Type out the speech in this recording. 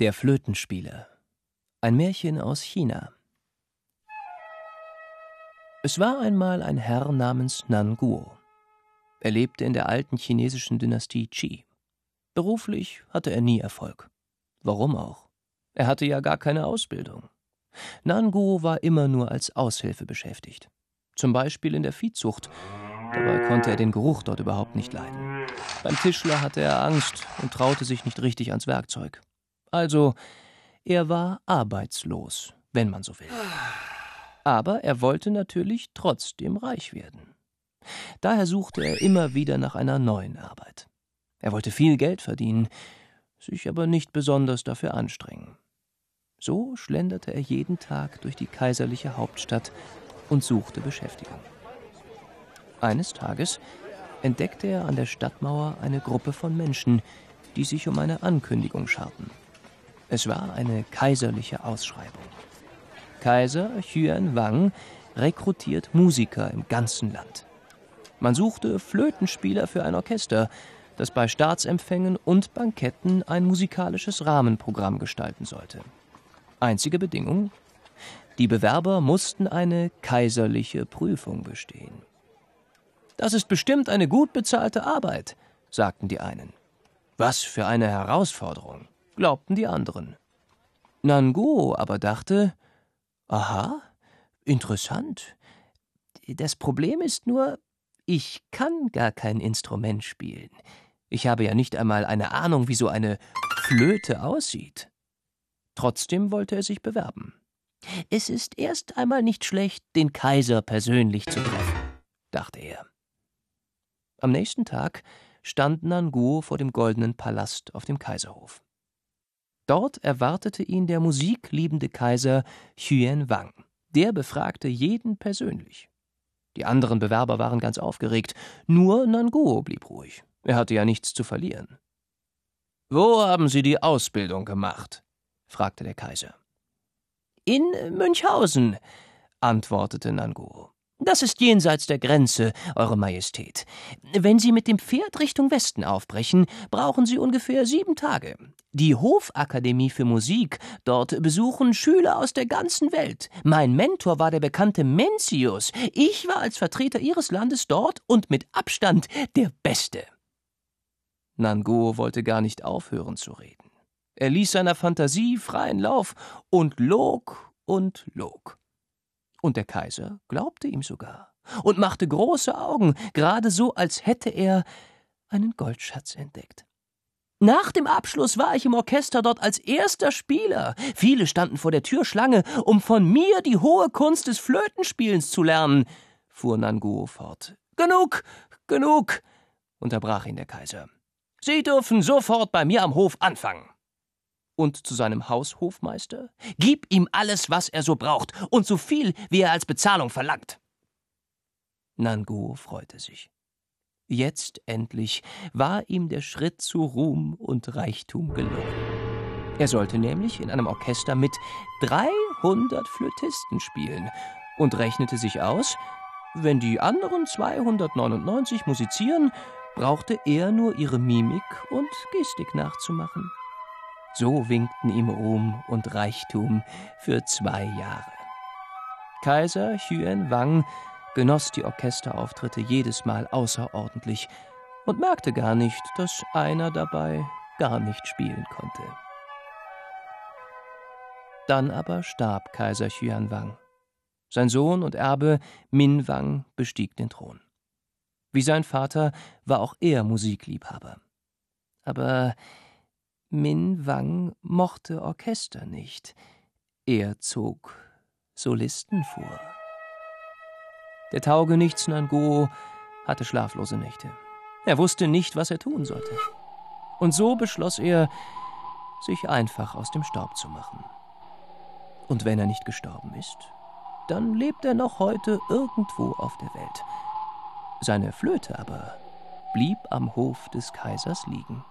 Der Flötenspieler. Ein Märchen aus China. Es war einmal ein Herr namens Nan Guo. Er lebte in der alten chinesischen Dynastie Qi. Beruflich hatte er nie Erfolg. Warum auch? Er hatte ja gar keine Ausbildung. Nan Guo war immer nur als Aushilfe beschäftigt. Zum Beispiel in der Viehzucht. Dabei konnte er den Geruch dort überhaupt nicht leiden. Beim Tischler hatte er Angst und traute sich nicht richtig ans Werkzeug. Also, er war arbeitslos, wenn man so will. Aber er wollte natürlich trotzdem reich werden. Daher suchte er immer wieder nach einer neuen Arbeit. Er wollte viel Geld verdienen, sich aber nicht besonders dafür anstrengen. So schlenderte er jeden Tag durch die kaiserliche Hauptstadt und suchte Beschäftigung. Eines Tages entdeckte er an der Stadtmauer eine Gruppe von Menschen, die sich um eine Ankündigung scharten. Es war eine kaiserliche Ausschreibung. Kaiser Yuan Wang rekrutiert Musiker im ganzen Land. Man suchte Flötenspieler für ein Orchester, das bei Staatsempfängen und Banketten ein musikalisches Rahmenprogramm gestalten sollte. Einzige Bedingung? Die Bewerber mussten eine kaiserliche Prüfung bestehen. Das ist bestimmt eine gut bezahlte Arbeit, sagten die einen. Was für eine Herausforderung glaubten die anderen. Nanguo aber dachte, aha, interessant. Das Problem ist nur, ich kann gar kein Instrument spielen. Ich habe ja nicht einmal eine Ahnung, wie so eine Flöte aussieht. Trotzdem wollte er sich bewerben. Es ist erst einmal nicht schlecht, den Kaiser persönlich zu treffen, dachte er. Am nächsten Tag stand Nanguo vor dem goldenen Palast auf dem Kaiserhof. Dort erwartete ihn der musikliebende Kaiser Xuan Wang. Der befragte jeden persönlich. Die anderen Bewerber waren ganz aufgeregt, nur Nanguo blieb ruhig. Er hatte ja nichts zu verlieren. Wo haben Sie die Ausbildung gemacht? fragte der Kaiser. In Münchhausen, antwortete Nanguo. Das ist jenseits der Grenze, Eure Majestät. Wenn Sie mit dem Pferd Richtung Westen aufbrechen, brauchen Sie ungefähr sieben Tage. Die Hofakademie für Musik, dort besuchen Schüler aus der ganzen Welt. Mein Mentor war der bekannte Mencius. Ich war als Vertreter Ihres Landes dort und mit Abstand der Beste. Nanguo wollte gar nicht aufhören zu reden. Er ließ seiner Fantasie freien Lauf und log und log. Und der Kaiser glaubte ihm sogar und machte große Augen, gerade so, als hätte er einen Goldschatz entdeckt. Nach dem Abschluss war ich im Orchester dort als erster Spieler. Viele standen vor der Tür Schlange, um von mir die hohe Kunst des Flötenspielens zu lernen, fuhr Nanguo fort. Genug, genug, unterbrach ihn der Kaiser. Sie dürfen sofort bei mir am Hof anfangen und zu seinem Haushofmeister, gib ihm alles, was er so braucht, und so viel, wie er als Bezahlung verlangt. Nanguo freute sich. Jetzt endlich war ihm der Schritt zu Ruhm und Reichtum gelungen. Er sollte nämlich in einem Orchester mit 300 Flötisten spielen und rechnete sich aus, wenn die anderen 299 musizieren, brauchte er nur ihre Mimik und Gestik nachzumachen. So winkten ihm Ruhm und Reichtum für zwei Jahre. Kaiser Yuan Wang genoss die Orchesterauftritte jedes Mal außerordentlich und merkte gar nicht, dass einer dabei gar nicht spielen konnte. Dann aber starb Kaiser Yuan Wang. Sein Sohn und Erbe Min Wang bestieg den Thron. Wie sein Vater war auch er Musikliebhaber. Aber Min Wang mochte Orchester nicht. Er zog Solisten vor. Der Taugenichts Nanguo hatte schlaflose Nächte. Er wusste nicht, was er tun sollte. Und so beschloss er, sich einfach aus dem Staub zu machen. Und wenn er nicht gestorben ist, dann lebt er noch heute irgendwo auf der Welt. Seine Flöte aber blieb am Hof des Kaisers liegen.